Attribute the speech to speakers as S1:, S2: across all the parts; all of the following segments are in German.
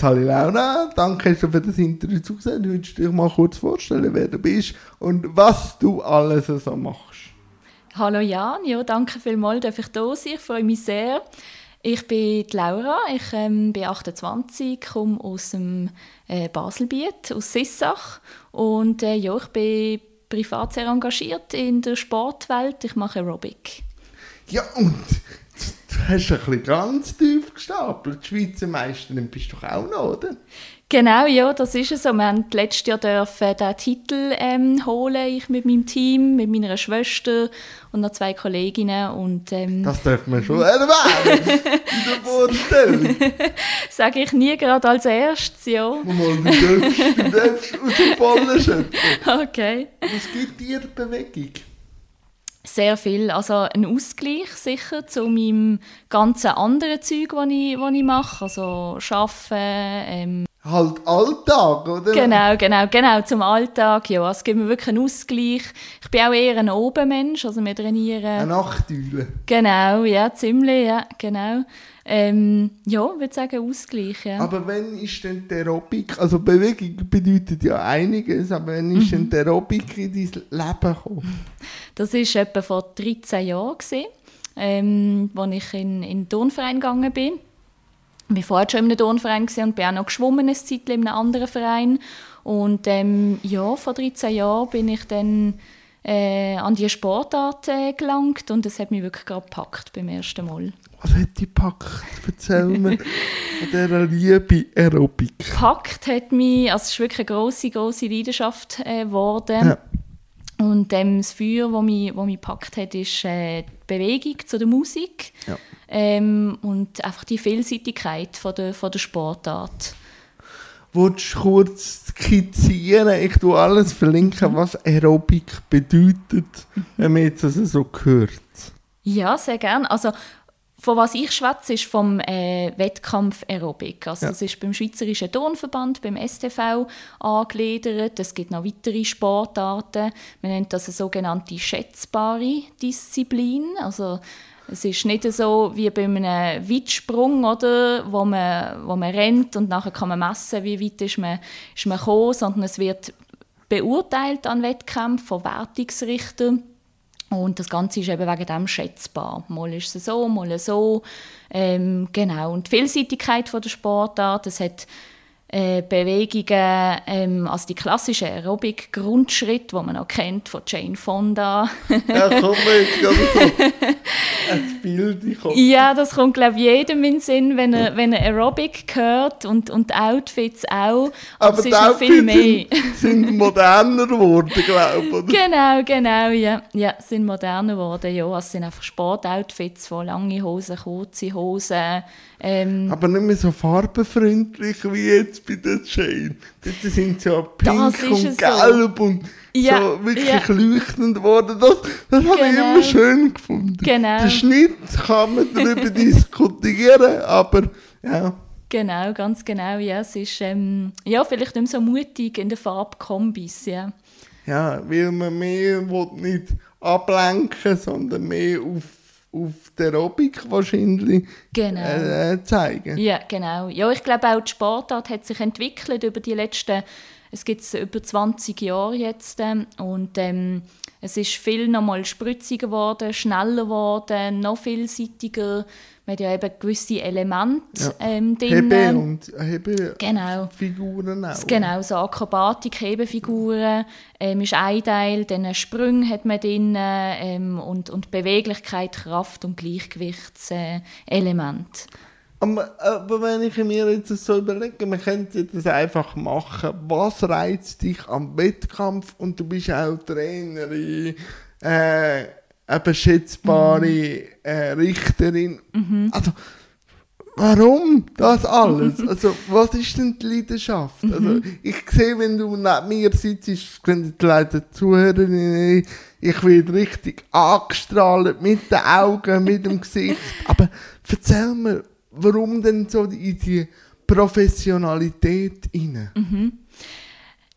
S1: Sally Launa, danke schon für das Interview zugesehen. Würdest du dich mal kurz vorstellen, wer du bist und was du alles so machst?
S2: Hallo Jan, ja, danke vielmals, dass ich da sein. Ich freue mich sehr. Ich bin Laura, ich ähm, bin 28, komme aus dem äh, Baselbiet, aus Sissach und äh, ja, ich bin privat sehr engagiert in der Sportwelt. Ich mache Aerobic.
S1: Ja, und du hast ein bisschen ganz tief gestapelt. Die Schweizer Meisterin bist du doch auch noch, oder?
S2: Genau, ja, das ist es so. Wir haben letztes Jahr dürfen den Titel ähm, holen, ich mit meinem Team, mit meiner Schwester und noch zwei Kolleginnen. Und, ähm,
S1: das dürfen wir schon erwähnen in der Vorstellung.
S2: Sage ich nie gerade als erstes, ja.
S1: Mal, du darfst, du darfst aus dem Vollen schöpfen.
S2: Okay.
S1: Was gibt dir Bewegung?
S2: Sehr viel. Also ein Ausgleich sicher zu meinem ganzen anderen Zeug, das ich, ich mache. Also Arbeiten, ähm,
S1: halt Alltag, oder?
S2: Genau, genau, genau, zum Alltag, ja. Es gibt mir wirklich einen Ausgleich. Ich bin auch eher ein Obenmensch, also wir trainieren...
S1: Eine Nachtüle.
S2: Genau, ja, ziemlich, ja, genau. Ähm, ja, ich würde sagen Ausgleich, ja.
S1: Aber wenn ist denn die Aerobik, also Bewegung bedeutet ja einiges, aber wenn ist denn die Aerobik in dein Leben gekommen?
S2: Das war etwa vor 13 Jahren, ähm, als ich in, in den Turnverein gegangen bin ich war vorher schon in einem Turnverein und bin auch noch geschwommen eine Zeit in einem anderen Verein. Und ähm, ja, vor 13 Jahren bin ich dann äh, an diese Sportart äh, gelangt und es hat mich wirklich gerade gepackt beim ersten Mal.
S1: Was hat dich gepackt? Erzähl mir von dieser Liebe Aerobik.
S2: Gepackt hat mich, also es ist wirklich eine grosse, grosse Leidenschaft äh, geworden. Ja. Und ähm, das Feuer, das mich, das mich gepackt hat, ist äh, die Bewegung zu der Musik. Ja ähm, und einfach die Vielseitigkeit von der, von der Sportart.
S1: Willst du kurz skizzieren? Ich tue alles verlinken, mhm. was Aerobik bedeutet, wenn man jetzt das so hört.
S2: Ja, sehr gerne. Also, von was ich schwätze, ist vom äh, Wettkampf Aerobik. Also, ja. Das ist beim Schweizerischen Turnverband, beim STV angegliedert. Es gibt noch weitere Sportarten. Man nennt das eine sogenannte schätzbare Disziplin. Also, es ist nicht so wie bei einem Weitsprung, oder, wo, man, wo man rennt und nachher kann man messen, wie weit ist man, ist man gekommen, sondern es wird beurteilt an Wettkämpfen von Wertungsrichtern. Und das Ganze ist eben wegen dem schätzbar. Mal ist es so, mal so. Ähm, genau. Und die Vielseitigkeit von der Sportart, es hat äh, Bewegungen, ähm, also die klassischen Aerobic-Grundschritte, die man auch kennt von Jane Fonda.
S1: ja, komm jetzt ein Bild.
S2: Ja, das kommt glaube ich jedem in den Sinn, wenn er, wenn er Aerobic hört und, und die Outfits auch.
S1: Aber, Aber die Outfits sind, sind, moderner geworden, glaube ich.
S2: Genau, genau, ja. Ja, sind moderner geworden, ja. Es sind einfach Sportoutfits von lange Hosen, kurze Hosen,
S1: ähm, Aber nicht mehr so farbenfreundlich wie jetzt bei der Jane. Dort sind ja pink und gelb so. und ja, so wirklich ja. leuchtend geworden. Das, das genau. habe ich immer schön gefunden.
S2: Genau.
S1: Den Schnitt kann man darüber diskutieren, aber ja.
S2: Genau, ganz genau. Ja, es ist ähm, ja, vielleicht nicht mehr so mutig in der Farbkombis. Ja.
S1: ja, weil man mehr will nicht ablenken sondern mehr auf auf der Aerobik wahrscheinlich genau. äh, zeigen.
S2: Ja, genau. Ja, ich glaube auch die Sportart hat sich entwickelt über die letzten, es gibt es über 20 Jahre jetzt ähm, und ähm, es ist viel noch mal spritziger geworden, schneller geworden, noch vielseitiger man hat ja eben gewisse Elemente ja. ähm, drin.
S1: Hebe und Hebe
S2: genau.
S1: Figuren auch.
S2: Genau, so Akrobatik, Hebefiguren ähm, ist ein Teil, dann Sprünge hat man drin ähm, und, und Beweglichkeit, Kraft und Gleichgewichtselement. Äh,
S1: aber, aber, wenn ich mir jetzt so überlege, man könnte das einfach machen. Was reizt dich am Wettkampf? Und du bist auch Trainerin, äh, eine schätzbare mhm. äh, Richterin. Mhm. Also, warum das alles? Also, was ist denn die Leidenschaft? Mhm. Also, ich sehe, wenn du neben mir sitzt, können die Leute Zuhörerinnen, ich werde richtig angestrahlt mit den Augen, mit dem Gesicht. Aber erzähl mir, warum denn so in die Professionalität rein?
S2: Mhm.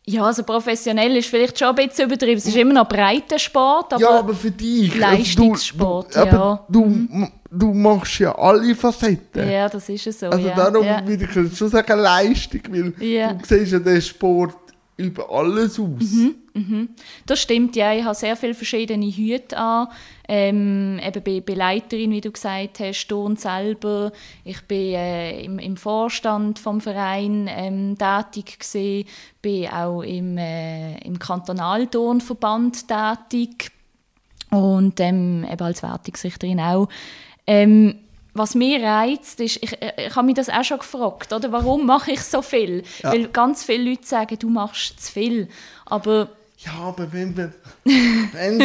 S2: Ja, also professionell ist vielleicht schon ein bisschen übertrieben. Es ist immer noch Breitensport, aber,
S1: ja, aber für dich.
S2: Leistungssport,
S1: also du, du,
S2: ja.
S1: Du, du machst ja alle Facetten.
S2: Ja, das ist es so.
S1: Also
S2: ja.
S1: darum
S2: ja.
S1: würde ich schon sagen Leistung, weil
S2: Ja.
S1: du siehst ja den Sport über alles aus.
S2: Mhm. Das stimmt, ja. Ich habe sehr viele verschiedene Hüte an. Ähm, eben bin, bin Leiterin, wie du gesagt hast, Turn selber. Ich bin äh, im, im Vorstand vom Verein ähm, tätig gewesen. Bin auch im, äh, im Kantonalturnverband tätig und ähm, eben als Wertungsrichterin auch. Ähm, was mir reizt, ist, ich, äh, ich habe mich das auch schon gefragt, oder? warum mache ich so viel?
S1: Ja.
S2: Weil ganz viele Leute sagen, du machst zu viel. Aber
S1: Ja, aber wenn man wenn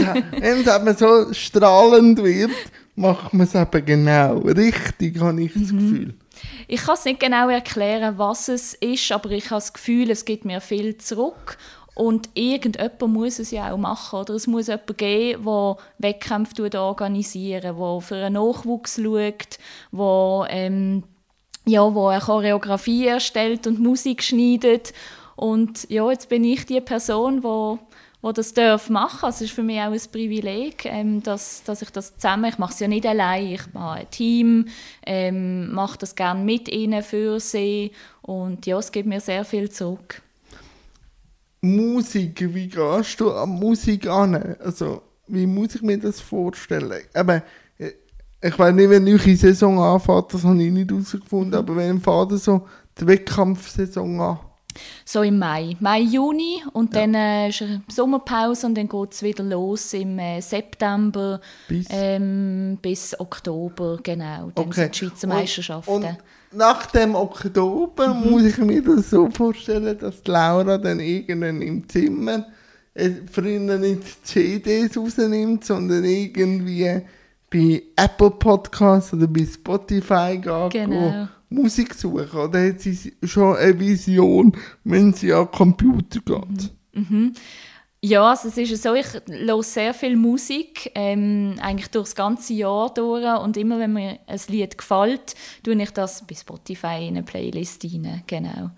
S1: es eben so strahlend wird, macht man es eben genau richtig, habe ich
S2: Mhm.
S1: das Gefühl.
S2: ich kann es nicht genau erklären, was es ist, aber ich habe das Gefühl, es gibt mir viel zurück. Und irgendjemand muss es ja auch machen. Oder es muss jemanden geben, der Wettkämpfe tut organisiert, der für einen Nachwuchs schaut, der, ähm, ja, wo eine Choreografie erstellt und Musik schneidet. Und ja, jetzt bin ich die Person, die wo das darf machen. Also es ist für mich auch ein Privileg, ähm, dass, dass ich das zusammen, ich mache es ja nicht allein, ich habe ein Team, ähm, mache das gerne mit ihnen, für sie und ja, es gibt mir sehr viel zurück.
S1: Musik, wie gehst du an Musik an? Also, wie muss ich mir das vorstellen? Aber äh, ich weiß nicht, wenn die neue Saison anfängt, das habe ich nicht herausgefunden, aber wenn fängt so die Wettkampfsaison an?
S2: So im Mai, Mai, Juni und dann äh, ist eine Sommerpause und dann geht es wieder los im äh, September
S1: Bis?
S2: ähm, bis Oktober, genau, dann sind die Schweizer Meisterschaften.
S1: Und, und nach dem Oktober muss ich mir das so vorstellen, dass Laura dann irgendwann im Zimmer äh, früher nicht CDs rausnimmt, sondern irgendwie bei Apple Podcasts oder bei Spotify geht
S2: Genau.
S1: Musik suchen. Oder hat sie schon eine Vision, wenn sie an den Computer geht?
S2: Ja, also es ist so, ich höre sehr viel Musik, ähm, eigentlich durch das ganze Jahr durch und immer wenn mir ein Lied gefällt, tue ich das bei Spotify in eine Playlist rein, genau.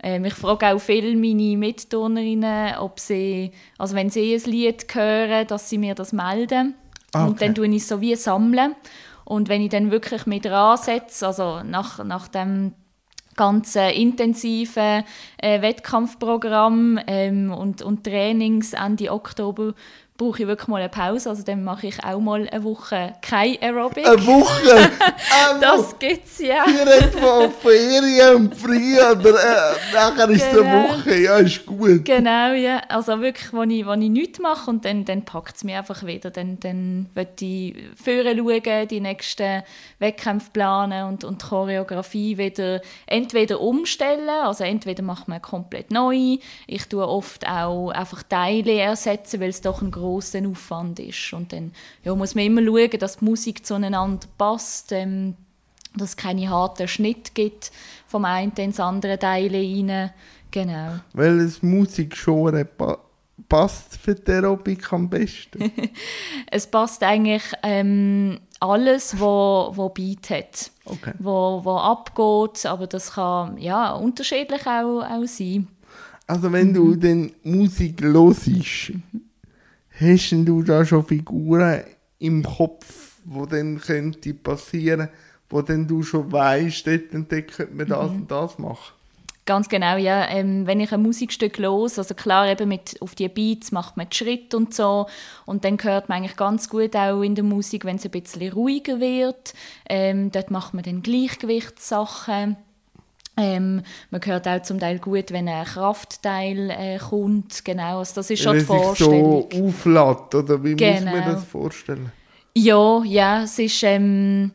S2: Ähm, ich frage auch viele meine Mitturnerinnen, ob sie, also wenn sie ein Lied hören, dass sie mir das melden
S1: Ah,
S2: und
S1: okay.
S2: dann tue ich es so wie sammeln und wenn ich dann wirklich mit dran setze, also nach, nach dem ganzen intensiven äh, Wettkampfprogramm ähm, und, und Trainings Ende Oktober brauche ich wirklich mal eine Pause. Also dann mache ich auch mal eine Woche kein Aerobic.
S1: Eine Woche! Woche.
S2: das gibt's ja.
S1: Direkt von Ferien und frei oder äh, nachher ist es eine
S2: Genau.
S1: Woche. Ja, ist gut.
S2: Genau, ja. Also wirklich, wo ich, wo ich nichts mache und dann, dann packt es mich einfach wieder. Dann, dann will ich vorher schauen, die nächsten Wettkämpfe planen und, und die Choreografie wieder entweder umstellen, also entweder macht man komplett neu, ich tue oft auch einfach Teile ersetzen, weil es doch ein grosser Aufwand ist. Und dann ja, muss man immer schauen, dass die Musik zueinander passt, ähm, dass es keine harten Schnitte gibt vom einen ins andere Teil rein. Genau.
S1: Welches Musikgenre pa passt für die Aerobik am besten?
S2: Es passt eigentlich ähm, alles, wo, wo Beat hat,
S1: Okay.
S2: wo, wo abgeht, aber das kann ja unterschiedlich auch, auch sein.
S1: Also wenn du dann Musik hörst, hast du da schon Figuren im Kopf, wo dann könnte passieren, wo dann du schon weißt, dort könnte man das und das machen?
S2: Ganz genau, ja. Ähm, wenn ich ein Musikstück los, also klar eben mit auf die Beats macht man die Schritte und so und dann hört man eigentlich ganz gut auch in der Musik, wenn es ein bisschen ruhiger wird. Ähm, dort macht man dann Gleichgewichtssachen. Ähm, man hört auch zum Teil gut, wenn ein Kraftteil äh, kommt. Genau, also das ist schon
S1: Wenn
S2: die
S1: sich
S2: Vorstellung.
S1: so auflädt, oder wie muss man
S2: Genau.
S1: das vorstellen?
S2: Ja, ja, es ist, ähm,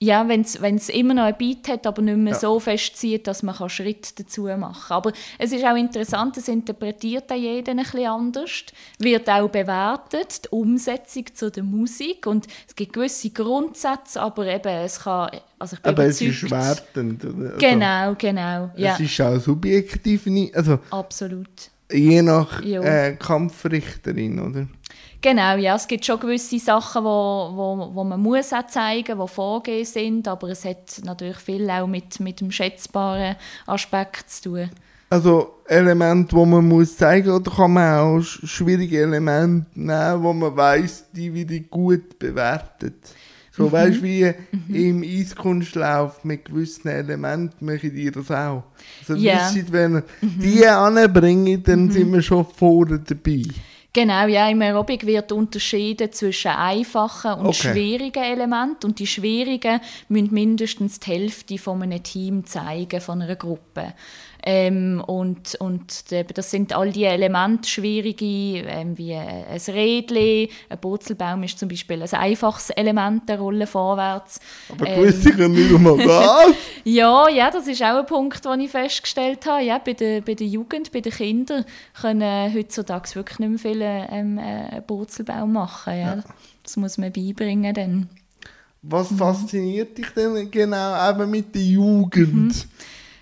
S2: ja, wenn es immer noch ein Beat hat, aber nicht mehr
S1: Ja.
S2: so fest zieht, dass man kann Schritt dazu machen kann. Aber es ist auch interessant, es interpretiert auch jeder ein bisschen anders, wird auch bewertet, die Umsetzung zu der Musik und es gibt gewisse Grundsätze, aber eben, es kann, also ich bin
S1: Aber es
S2: überzeugt.
S1: ist wertend. Also,
S2: Genau, genau, ja,
S1: Es ist auch subjektiv, nicht- also
S2: absolut.
S1: je nach äh, Kampfrichterin, oder?
S2: Genau, ja, es gibt schon gewisse Sachen, wo, wo, wo man muss auch zeigen, die vorgehen sind, aber es hat natürlich viel auch mit, mit dem schätzbaren Aspekt zu tun.
S1: Also Elemente, wo man muss zeigen, oder kann man auch sch- schwierige Elemente nehmen, wo man weiß, die wieder gut bewertet. So weißt du, wie im Eiskunstlauf mit gewissen Elementen machen die das auch. Also
S2: Ja.
S1: wisst wenn ihr die anbringen, dann sind wir schon vorne dabei.
S2: Genau, ja, im Aerobic wird unterschieden zwischen einfachen und
S1: Okay.
S2: schwierigen Elementen. Und die schwierigen müssen mindestens die Hälfte von einem Team zeigen, von einer Gruppe. Ähm, und und das sind all die Elemente, schwierige, ähm, wie ein Rädchen, ein Purzelbaum ist zum Beispiel ein einfaches Element der Rolle vorwärts.
S1: Aber
S2: Ähm.
S1: gewisse können nicht einmal das.
S2: Ja, ja, das ist auch ein Punkt, den ich festgestellt habe. Ja, bei, der, bei der Jugend, bei den Kindern können heutzutage wirklich nicht mehr viele ähm, äh, einen Purzelbaum machen. Ja. Das muss man beibringen dann.
S1: Was fasziniert dich denn genau eben mit der Jugend?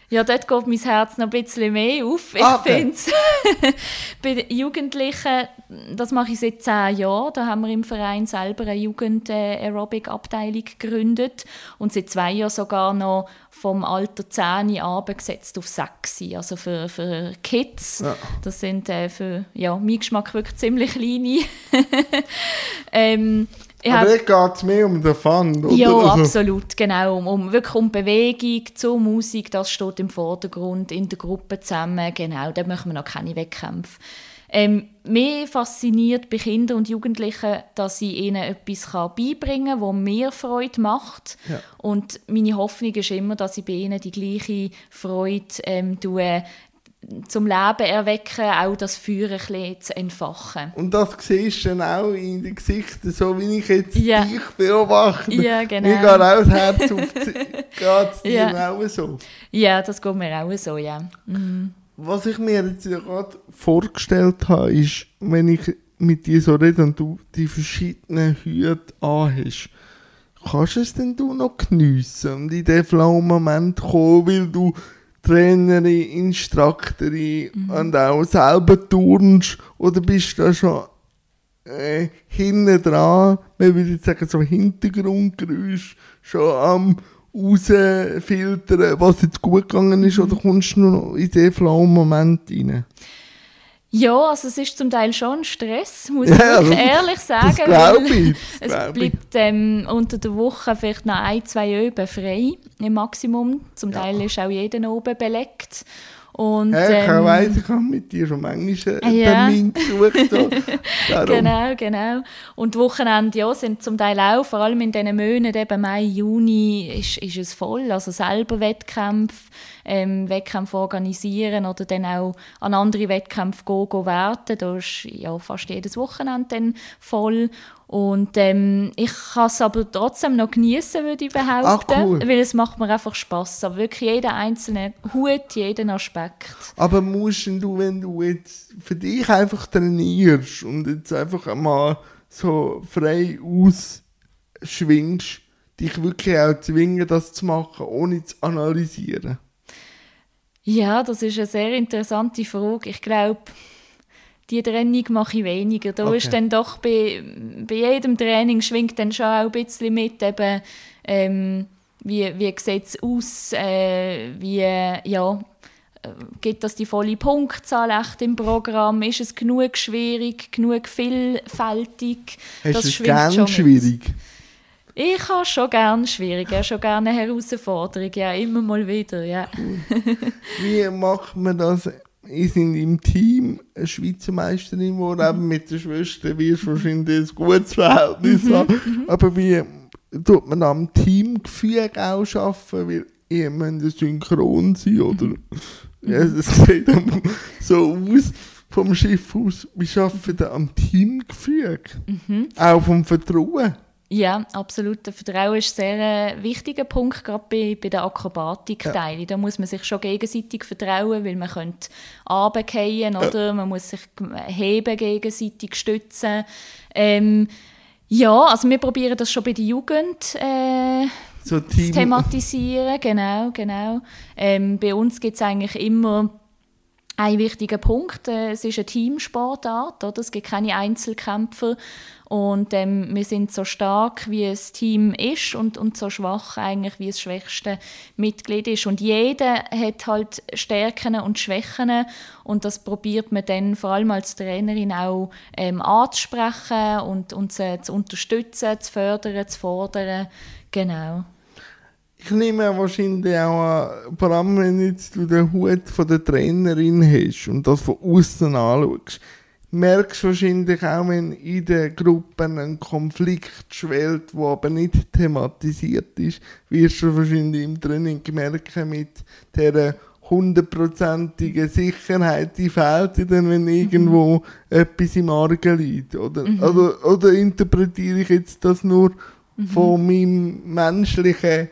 S2: Ja, dort geht mein Herz noch ein bisschen mehr auf. Ich
S1: Ah, okay.
S2: finde es bei Jugendlichen, das mache ich seit zehn Jahren, da haben wir im Verein selber eine Jugend-Aerobic-Abteilung gegründet und seit zwei Jahren sogar noch vom Alter 10 abgesetzt auf 6, also für, für Kids.
S1: Ja.
S2: Das sind äh, für ja, meinen Geschmack wirklich ziemlich kleine. ähm, hab-
S1: Aber dort geht es mehr um den Fun, oder?
S2: ja,
S1: Also-
S2: absolut, genau. Um, um, wirklich um Bewegung zur Musik, das steht im Vordergrund, in der Gruppe zusammen, genau, da machen wir noch keine Wettkämpfe. Ähm, mich fasziniert bei Kindern und Jugendlichen, dass ich ihnen etwas kann beibringen kann, das mir Freude macht.
S1: Ja.
S2: Und meine Hoffnung ist immer, dass ich bei ihnen die gleiche Freude ähm, tue, zum Leben erwecken, auch das Feuer ein bisschen zu entfachen.
S1: Und das siehst du dann auch in den Gesichtern, so wie ich jetzt
S2: Ja.
S1: dich beobachte.
S2: Ja, genau.
S1: Mir geht auch das Herz auf. Geht es dir
S2: Ja.
S1: auch so?
S2: Ja, das geht mir auch so, ja.
S1: Was ich mir jetzt gerade vorgestellt habe, ist, wenn ich mit dir so rede und du die verschiedenen Hüte anhast, kannst du es denn du noch geniessen und in den Flow-Moment kommen, weil du Trainerin, Instruktorin und auch selber turnst oder bist du da schon äh, hinten dran, man würde jetzt sagen, so Hintergrundgeräusch, schon am rausfiltern, was jetzt gut gegangen ist, oder kommst du nur in den Flow-Moment rein?
S2: Ja, also es ist zum Teil schon Stress, muss
S1: Ja,
S2: ich
S1: das-
S2: ehrlich sagen.
S1: Das ich. Das
S2: Es bleibt ähm, unter der Woche vielleicht noch ein, zwei Öben frei im Maximum. Zum
S1: Ja.
S2: Teil ist auch jeder oben belegt. Und,
S1: Ja, ich
S2: ähm,
S1: weiss, ich habe mit dir schon manchmal einen
S2: Ja.
S1: Termin gesucht. So.
S2: Genau, genau. Und die Wochenende ja, sind zum Teil auch, vor allem in diesen Monaten, eben Mai, Juni, ist, ist es voll. Also selber Wettkämpfe, ähm, Wettkämpfe organisieren oder dann auch an andere Wettkämpfe gehen, gehen werten. Da ist ja fast jedes Wochenende dann voll. Und ähm, ich kann es aber trotzdem noch genießen, würde ich behaupten.
S1: Ah, cool.
S2: Weil es macht mir einfach Spass. Aber wirklich jeder einzelne Hut, jeden Aspekt.
S1: Aber musst du, wenn du jetzt für dich einfach trainierst und jetzt einfach einmal so frei ausschwingst, dich wirklich auch zwingen, das zu machen, ohne zu analysieren?
S2: Ja, das ist eine sehr interessante Frage. Ich glaube, die Trennung mache ich weniger. Da
S1: Okay.
S2: ist dann doch bei, bei jedem Training schwingt dann schon auch ein bisschen mit, eben, ähm, wie, wie sieht es aus, äh, wie, ja, äh, gibt das die volle Punktzahl echt im Programm? Ist es genug schwierig, genug vielfältig?
S1: Hast
S2: Das
S1: du es gern schwierig?
S2: Ich habe schon gerne schwierig, ja, schon gerne eine Herausforderung, ja, immer mal wieder, ja.
S1: Wie macht man das? Ihr sind im Team eine Schweizer Meisterin geworden,
S2: Mhm.
S1: eben mit der Schwester wirst du wahrscheinlich ein gutes Verhältnis
S2: Mhm,
S1: haben. Aber wie tut man am Teamgefüge auch arbeiten? Weil ihr müsst synchron sein, oder?
S2: Mhm.
S1: Ja, es sieht so aus vom Schiff aus. Wie schafft ihr am Teamgefüge?
S2: Mhm.
S1: Auch vom Vertrauen?
S2: Ja, absolut. Vertrauen ist ein sehr äh, wichtiger Punkt, gerade bei, bei der Akrobatik-Teile. Da muss man sich schon gegenseitig vertrauen, weil man könnte runterfallen, oder? Man muss sich heben, gegenseitig stützen. Ähm, ja, also wir probieren das schon bei der Jugend äh,
S1: So
S2: zu thematisieren, genau, genau. Ähm, bei uns gibt es eigentlich immer ein wichtiger Punkt. Äh, es ist eine Teamsportart, oder? es gibt keine Einzelkämpfer. Und ähm, wir sind so stark, wie das Team ist und, und so schwach eigentlich, wie das schwächste Mitglied ist. Und jeder hat halt Stärken und Schwächen und das probiert man dann vor allem als Trainerin auch ähm, anzusprechen und, und sie zu unterstützen, zu fördern, zu fordern. Genau.
S1: Ich nehme wahrscheinlich auch an, vor allem wenn jetzt du den Hut von der Trainerin hast und das von außen anschaust, merkst du wahrscheinlich auch, wenn in den Gruppen ein Konflikt schwelt, der aber nicht thematisiert ist, wirst du wahrscheinlich im Training merken mit dieser hundertprozentigen Sicherheit, die fehlt dir dann, wenn irgendwo mhm. etwas im Argen liegt. Oder, mhm. oder, oder interpretiere ich jetzt das nur mhm. von meinem menschlichen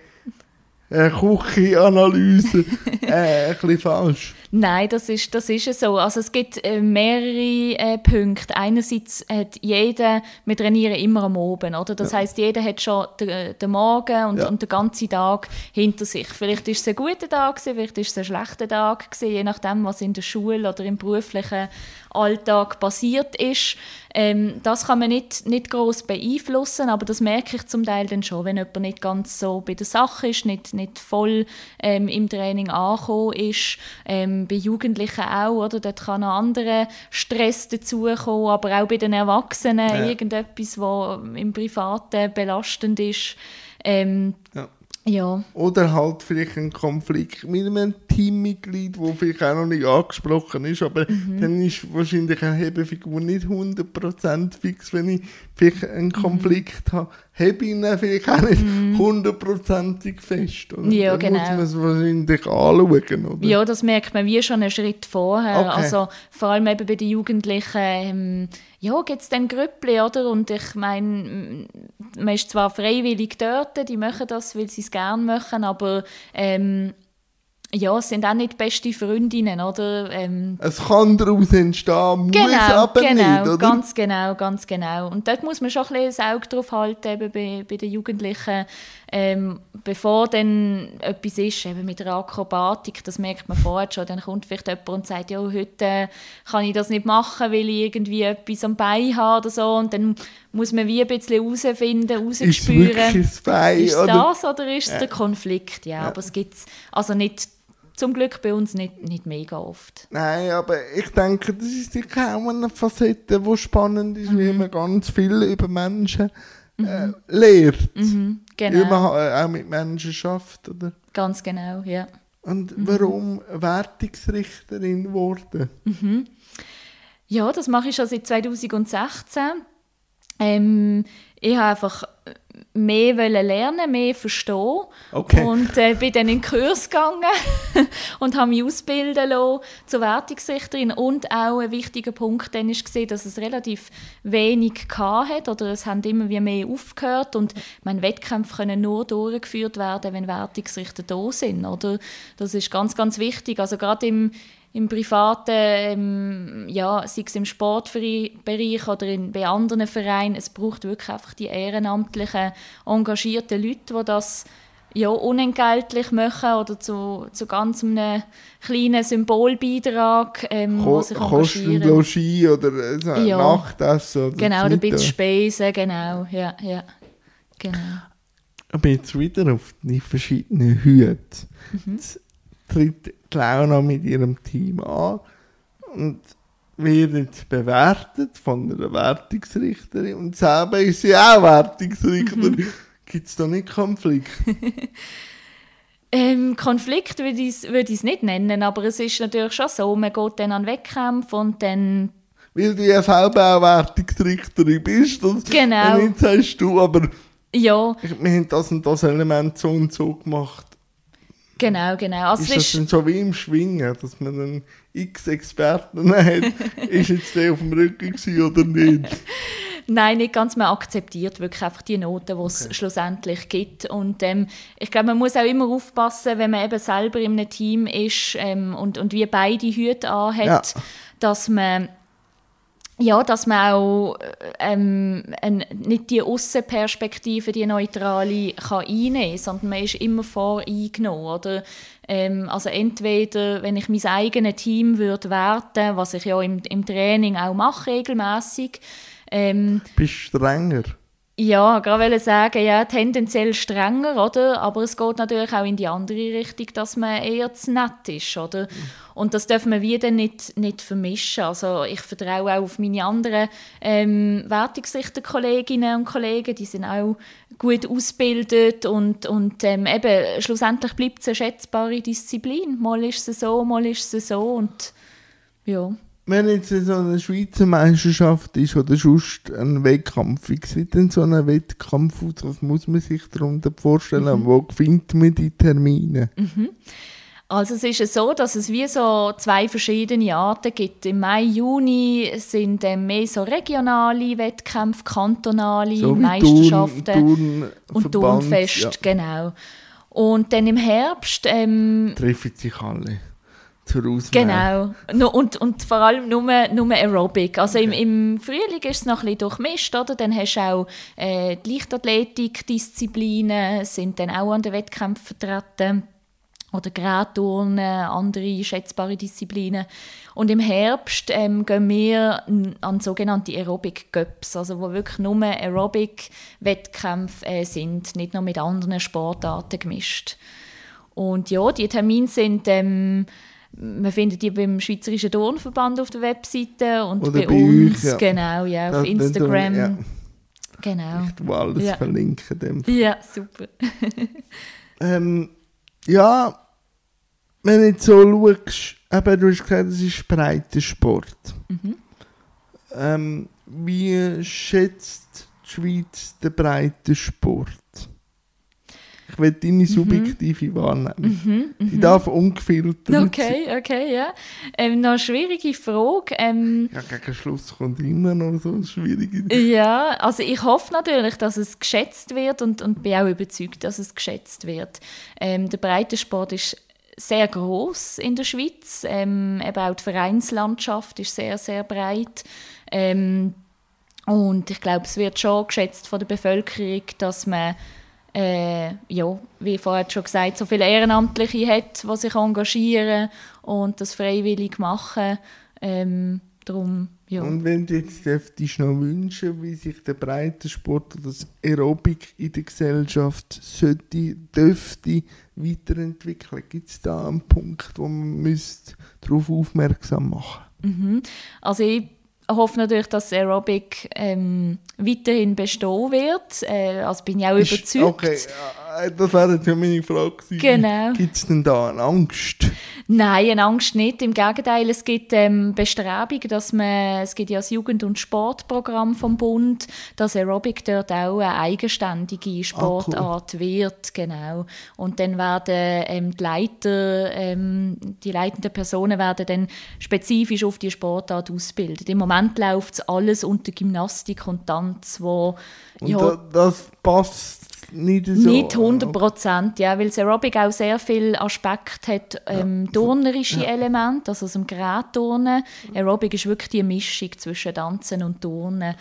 S1: äh, Küchenanalyse äh, ein bisschen falsch.
S2: Nein, das ist, das ist so. Also es gibt äh, mehrere äh, Punkte. Einerseits hat jeder, wir trainieren immer am Oben, oder? Das ja. heißt, jeder hat schon den, den Morgen und, ja. und den ganzen Tag hinter sich. Vielleicht ist es ein guter Tag gewesen, vielleicht ist es ein schlechter Tag gewesen, je nachdem, was in der Schule oder im beruflichen Alltag passiert ist. Ähm, das kann man nicht, nicht groß beeinflussen, aber das merke ich zum Teil dann schon, wenn jemand nicht ganz so bei der Sache ist, nicht, nicht voll ähm, im Training angekommen ist. Ähm, bei Jugendlichen auch, oder? Dort kann noch anderer Stress dazukommen, aber auch bei den Erwachsenen ja. irgendetwas, was im Privaten belastend ist. Ähm, ja. Ja.
S1: Oder halt vielleicht ein Konflikt mit einem Teammitglied, wo vielleicht auch noch nicht angesprochen ist, aber mhm. dann ist wahrscheinlich eine Hebefigur nicht 100% fix, wenn ich vielleicht einen mhm. Konflikt mhm. habe. Habe ich ihn vielleicht auch nicht mhm. hundertprozentig fest. Oder?
S2: Ja, dann
S1: genau. muss man es wahrscheinlich anschauen, oder?
S2: Ja, das merkt man wie schon einen Schritt vorher. Okay. Also vor allem eben bei den Jugendlichen ähm, ja, gibt es dann Grüppli, oder? Und ich meine, man ist zwar freiwillig dort, die machen das, weil sie es gerne machen, aber ähm, ja, es sind auch nicht beste Freundinnen, oder? Ähm,
S1: es kann daraus entstehen, muss
S2: genau,
S1: aber
S2: genau,
S1: nicht, oder?
S2: ganz genau, ganz genau. Und dort muss man schon ein bisschen ein Auge drauf halten, eben bei, bei den Jugendlichen, ähm, bevor dann etwas ist, eben mit der Akrobatik, das merkt man vorher schon, dann kommt vielleicht jemand und sagt, ja, heute kann ich das nicht machen, weil ich irgendwie etwas am Bein habe oder so, und dann muss man wie ein bisschen herausfinden, herausspüren,
S1: ist, Bein,
S2: ist das oder ist es ja. der Konflikt? Ja, ja. aber es gibt also nicht zum Glück bei uns nicht, nicht mega oft.
S1: Nein, aber ich denke, das ist sicher auch eine Facette, die spannend ist, mhm. wie man ganz viel über Menschen äh, mhm. lehrt. Mhm, genau. Wie man äh, auch mit Menschen schafft, oder?
S2: Ganz genau, ja.
S1: Und mhm. warum Wertungsrichterin geworden?
S2: Mhm. Ja, das mache ich schon seit 2016. Ähm, ich habe einfach mehr lernen, mehr verstehen. Okay. Und äh, bin dann in den Kurs gegangen und habe mich ausbilden lassen zur Wertungsrichterin. Und auch ein wichtiger Punkt dann ist gesehen, dass es relativ wenig hat oder es haben immer wie mehr aufgehört und meine Wettkämpfe können nur durchgeführt werden, wenn Wertungsrichter da sind. Oder? Das ist ganz, ganz wichtig. Also gerade im im privaten, ähm, ja, sei es im Sportbereich oder in, bei anderen Vereinen, es braucht wirklich einfach die ehrenamtlichen, engagierten Leute, die das ja, unentgeltlich machen oder zu, zu ganz einem kleinen Symbolbeitrag, ähm,
S1: Ko sich engagieren. Kosten oder äh, ja. Nachtessen oder
S2: Genau, ein bisschen Spesen, genau, ja, ja, genau.
S1: Aber jetzt wieder auf die verschiedenen Hüte. Mhm. Tritt Launa mit ihrem Team an und wird bewertet von einer Wertungsrichterin und selber ist sie auch Wertungsrichterin. Mhm. Gibt es da nicht Konflikt?
S2: ähm, Konflikt würde ich es würd nicht nennen, aber es ist natürlich schon so, man geht dann an Wettkämpfe und dann
S1: weil du ja selber auch Wertungsrichterin bist. Und
S2: genau.
S1: Und jetzt sagst du, aber
S2: ja.
S1: wir haben das und das Element so und so gemacht.
S2: Genau, genau. Also
S1: ist das dann so wie im Schwingen, dass man dann x Experten hat, ist jetzt der auf dem Rücken oder nicht?
S2: Nein, nicht ganz. Man akzeptiert wirklich einfach die Noten, die es okay. schlussendlich gibt. Und ähm, ich glaube, man muss auch immer aufpassen, wenn man eben selber in einem Team ist ähm, und, und wie beide Hüte anhat, ja. dass man ja, dass man auch ähm, ein, nicht die Aussenperspektive, die neutrale, kann einnehmen kann, sondern man ist immer voreingenommen. Oder? Ähm, also entweder, wenn ich mein eigenes Team würde werten, was ich ja im, im Training auch mache regelmäßig. Ähm,
S1: Bist du strenger?
S2: Ja, gerade wollte sagen, ja, tendenziell strenger, oder? Aber es geht natürlich auch in die andere Richtung, dass man eher zu nett ist, oder? Und das dürfen wir wieder nicht, nicht vermischen. Also ich vertraue auch auf meine anderen ähm, Wertungsrichter-Kolleginnen und Kollegen, die sind auch gut ausgebildet und, und ähm, eben, schlussendlich bleibt es eine schätzbare Disziplin. Mal ist es so, mal ist es so und ja
S1: wenn jetzt so eine Schweizer Meisterschaft ist oder sonst ein Wettkampf, wie sieht denn so ein Wettkampf aus? Was muss man sich darunter vorstellen? Mhm. Wo findet man die Termine?
S2: Mhm. Also es ist so, dass es wie so zwei verschiedene Arten gibt. Im Mai, Juni sind ähm, mehr so regionale Wettkämpfe, kantonale so Meisterschaften
S1: Turn,
S2: und Turnfest, ja. genau. Und dann im Herbst ähm,
S1: treffen sich alle zur Auswahl.
S2: Genau. Und, und vor allem nur, nur Aerobic. Also okay. im, im Frühling ist es noch ein bisschen durchmischt, oder? Dann hast du auch äh, die Leichtathletik-Disziplinen, sind dann auch an den Wettkämpfen vertreten. Oder Gerätturnen, andere schätzbare Disziplinen. Und im Herbst ähm, gehen wir an sogenannte Aerobic Cups, also wo wirklich nur Aerobic-Wettkämpfe äh, sind, nicht nur mit anderen Sportarten gemischt. Und ja, die Termine sind ähm, man findet die beim Schweizerischen Turnverband auf der Webseite und
S1: Oder
S2: bei,
S1: bei
S2: uns,
S1: euch, ja.
S2: genau, ja, auf
S1: Das-
S2: Instagram.
S1: ja.
S2: Genau.
S1: Ich tue alles
S2: Ja.
S1: verlinken. Dem.
S2: Ja, super.
S1: Ähm, ja, wenn du jetzt so schaust, eben, du hast gesagt, es ist Breitensport.
S2: Mhm.
S1: Ähm, wie schätzt die Schweiz den Breitensport? Ich will deine subjektive Wahrnehmung. Die darf ungefiltert sein.
S2: Mhm. Okay, okay, ja. Ähm, noch eine schwierige Frage. Ähm,
S1: Ja, gegen Schluss kommt immer noch so eine schwierige.
S2: ja, also ich hoffe natürlich, dass es geschätzt wird und, und bin auch überzeugt, dass es geschätzt wird. Ähm, der Breitensport ist sehr groß in der Schweiz. Ähm, eben auch die Vereinslandschaft ist sehr, sehr breit. Ähm, und ich glaube, es wird schon geschätzt von der Bevölkerung, dass man äh, ja, wie vorher schon gesagt, so viele Ehrenamtliche hat, die sich engagieren und das freiwillig machen. Ähm, darum, ja.
S1: Und wenn du jetzt dürftest noch wünschen, wie sich der Breitensport oder das Aerobik in der Gesellschaft sollte, dürfte weiterentwickeln, gibt es da einen Punkt, wo man müsste darauf aufmerksam machen
S2: Mhm. Also ich hoffe natürlich, dass Aerobic ähm, weiterhin bestehen wird. Äh, also bin ich auch
S1: Ist-
S2: überzeugt.
S1: Okay, äh, das wäre jetzt ja meine Frage gewesen.
S2: Genau.
S1: Gibt es denn da eine Angst?
S2: Nein, Angst nicht. Im Gegenteil, es gibt ähm, Bestrebungen, dass man, es gibt ja das Jugend- und Sportprogramm vom Bund, dass Aerobic dort auch eine eigenständige Sportart wird, genau. Und dann werden ähm, die Leiter, ähm, die leitenden Personen werden dann spezifisch auf die Sportart ausgebildet. Im Moment läuft es alles unter Gymnastik und Tanz, wo
S1: Und
S2: ja,
S1: da, das passt nicht so.
S2: nicht 100 Prozent, ja, weil das Aerobic auch sehr viel Aspekt hat, ähm, turnerische Elemente, also aus dem Gerätturnen. Aerobic ist wirklich die Mischung zwischen Tanzen und Turnen.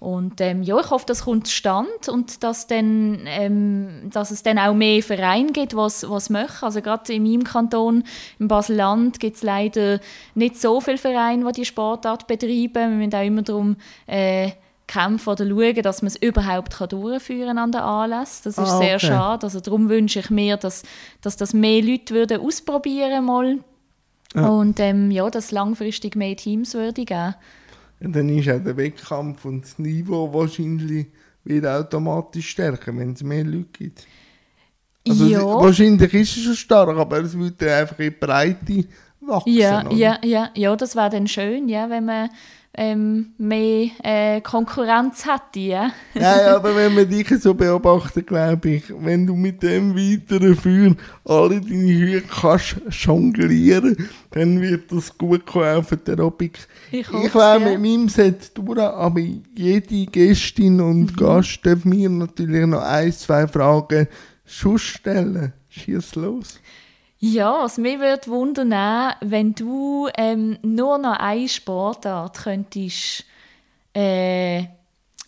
S2: Und ähm, ja, ich hoffe, das kommt zustande und dass, dann, ähm, dass es dann auch mehr Vereine gibt, was was machen. Also gerade in meinem Kanton, im Basel-Land, gibt es leider nicht so viele Vereine, die die Sportart betreiben. Wir müssen auch immer darum äh, kämpfen oder schauen, dass man es überhaupt kann durchführen kann an den Anlässen. Das ist
S1: Ah,
S2: sehr
S1: okay.
S2: schade. Also darum wünsche ich mir, dass, dass das mehr Leute würden ausprobieren mal.
S1: Ja.
S2: Und ähm, ja, dass langfristig mehr Teams würde geben.
S1: Ja, dann ist auch der Wettkampf und das Niveau wahrscheinlich wieder automatisch stärker, wenn es mehr Leute gibt. Also
S2: ja.
S1: wahrscheinlich ist es schon stark, aber es würde einfach in die Breite wachsen.
S2: Ja,
S1: oder?
S2: ja, ja, ja, das wäre dann schön, ja, wenn man ähm, mehr äh, Konkurrenz hätte. Ja.
S1: Ja, aber wenn man dich so beobachtet, glaube ich, wenn du mit dem weiteren Führen alle deine Höhe kannst jonglieren, dann wird das gut kommen für die Aerobik.
S2: Ich
S1: Ich,
S2: hoffe,
S1: wäre
S2: ja.
S1: mit meinem Set durch, aber jede Gästin und
S2: Mhm.
S1: Gast darf mir natürlich noch ein, zwei Fragen schon stellen. Schieß los.
S2: Ja, was mich würde wundern, wenn du ähm, nur noch eine Sportart könntest äh,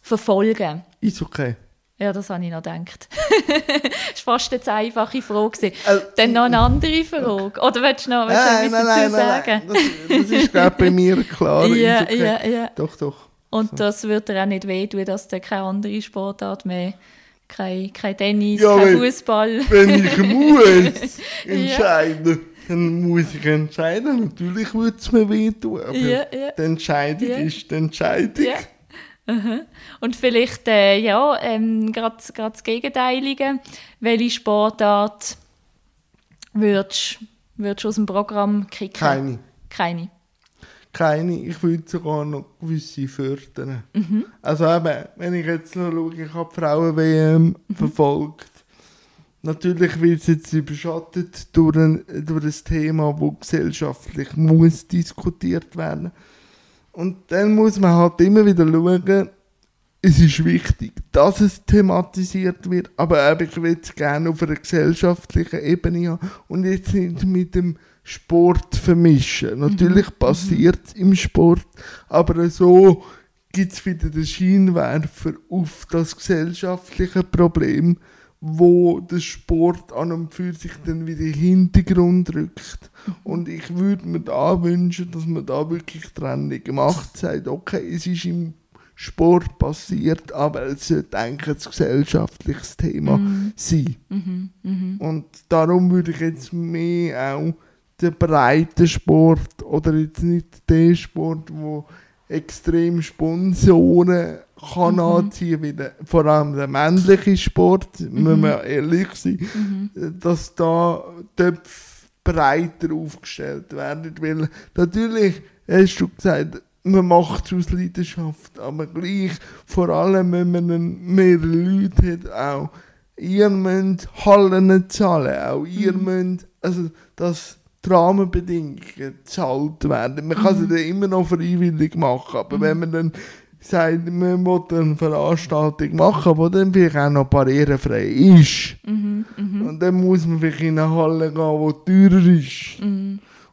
S2: verfolgen.
S1: Ist okay.
S2: Ja, das habe ich noch gedacht. das war fast eine einfache Frage.
S1: Äh,
S2: Dann noch eine andere Frage. Oder willst du noch willst du
S1: Nein, nein,
S2: sagen?
S1: nein, Das, das ist, glaube bei mir klar.
S2: Ja,
S1: okay.
S2: ja, ja.
S1: Doch, doch.
S2: Und das wird dir auch nicht wehtun, dass du keine andere Sportart mehr, kein, kein Tennis,
S1: Ja,
S2: kein Fußball.
S1: Wenn ich muss entscheiden, dann muss ich entscheiden. Natürlich würde es mir wehtun, aber
S2: Ja, ja.
S1: die Entscheidung
S2: Ja.
S1: ist die Entscheidung.
S2: Ja. Aha. Und vielleicht, äh, ja, ähm, gerade das Gegenteilige. Welche Sportart würdest würdest du aus dem Programm kicken?
S1: Keine.
S2: Keine.
S1: Keine, ich würde sogar noch gewisse fördern.
S2: Mhm.
S1: Also eben, wenn ich jetzt noch schaue, ich habe die Frauen-WM
S2: Mhm.
S1: verfolgt. Natürlich wird es jetzt überschattet durch ein, durch ein Thema, das gesellschaftlich muss diskutiert werden. Und dann muss man halt immer wieder schauen, es ist wichtig, dass es thematisiert wird, aber eben, ich will es gerne auf einer gesellschaftlichen Ebene haben und jetzt nicht mit dem Sport vermischen. Natürlich passiert es im Sport, aber so gibt es wieder den Scheinwerfer auf das gesellschaftliche Problem, wo der Sport an und für sich dann wieder in den Hintergrund rückt. Und ich würde mir da wünschen, dass man da wirklich Trennung macht, sagt, okay, es ist im Sport passiert, aber es sollte eigentlich ein gesellschaftliches Thema sein. Und darum würde ich jetzt mehr auch den breiten Sport oder jetzt nicht den Sport, wo extrem Sponsoren kann anziehen, wie der, vor allem der männliche Sport, müssen wir ehrlich sein, dass da Töpfe breiter aufgestellt werden. Weil natürlich, hast du gesagt, man macht es aus Leidenschaft, aber gleich, vor allem, wenn man mehrere Leute hat, auch ihr müsst Hallen zahlen, auch ihr müsst, also dass die Rahmenbedingungen gezahlt werden. Man kann sie dann immer noch freiwillig machen, aber wenn man dann sagt, man will eine Veranstaltung machen, die dann vielleicht auch noch barrierefrei ist, und dann muss man vielleicht in eine Halle gehen, die teurer ist.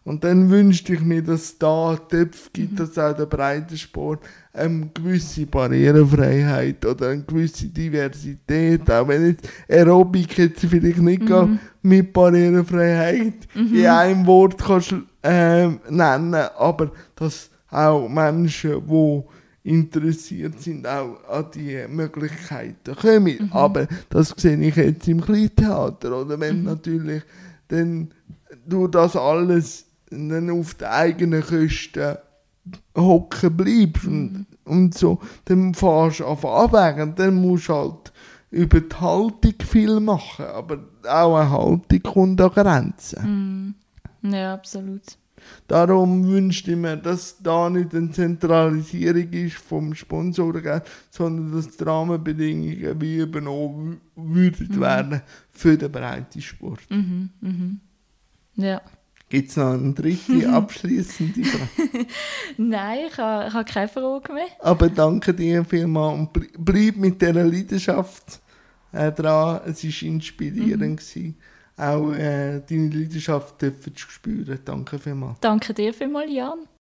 S1: Und dann wünschte ich mir, dass es da Töpfe gibt, dass auch der Breitensport eine gewisse Barrierefreiheit oder eine gewisse Diversität, auch wenn jetzt Aerobic jetzt vielleicht nicht gerade mit Barrierefreiheit in einem Wort kannst, äh, nennen, aber dass auch Menschen, die interessiert sind, auch an die Möglichkeiten kommen. Aber das sehe ich jetzt im Kleintheater, oder? Wenn natürlich dann du das alles dann auf den eigenen Kosten hocken bleibst und, und so, dann fährst du auf abwägen, dann musst du halt über die Haltung viel machen, aber auch eine Haltung kommt an Grenzen.
S2: Ja, absolut.
S1: Darum wünschte ich mir, dass da nicht eine Zentralisierung ist vom Sponsorengeld, sondern dass die Rahmenbedingungen wie übernommen wü- würden werden für den Breitensport.
S2: Ja.
S1: Gibt es noch eine dritte abschließende Frage?
S2: Nein, ich habe, ich habe keine Frage mehr.
S1: Aber danke dir vielmals und bl- bleib mit dieser Leidenschaft äh, dran. Es war inspirierend. Gewesen. Auch äh, deine Leidenschaft dürfen zu spüren. Danke vielmals.
S2: Danke dir vielmals, Jan.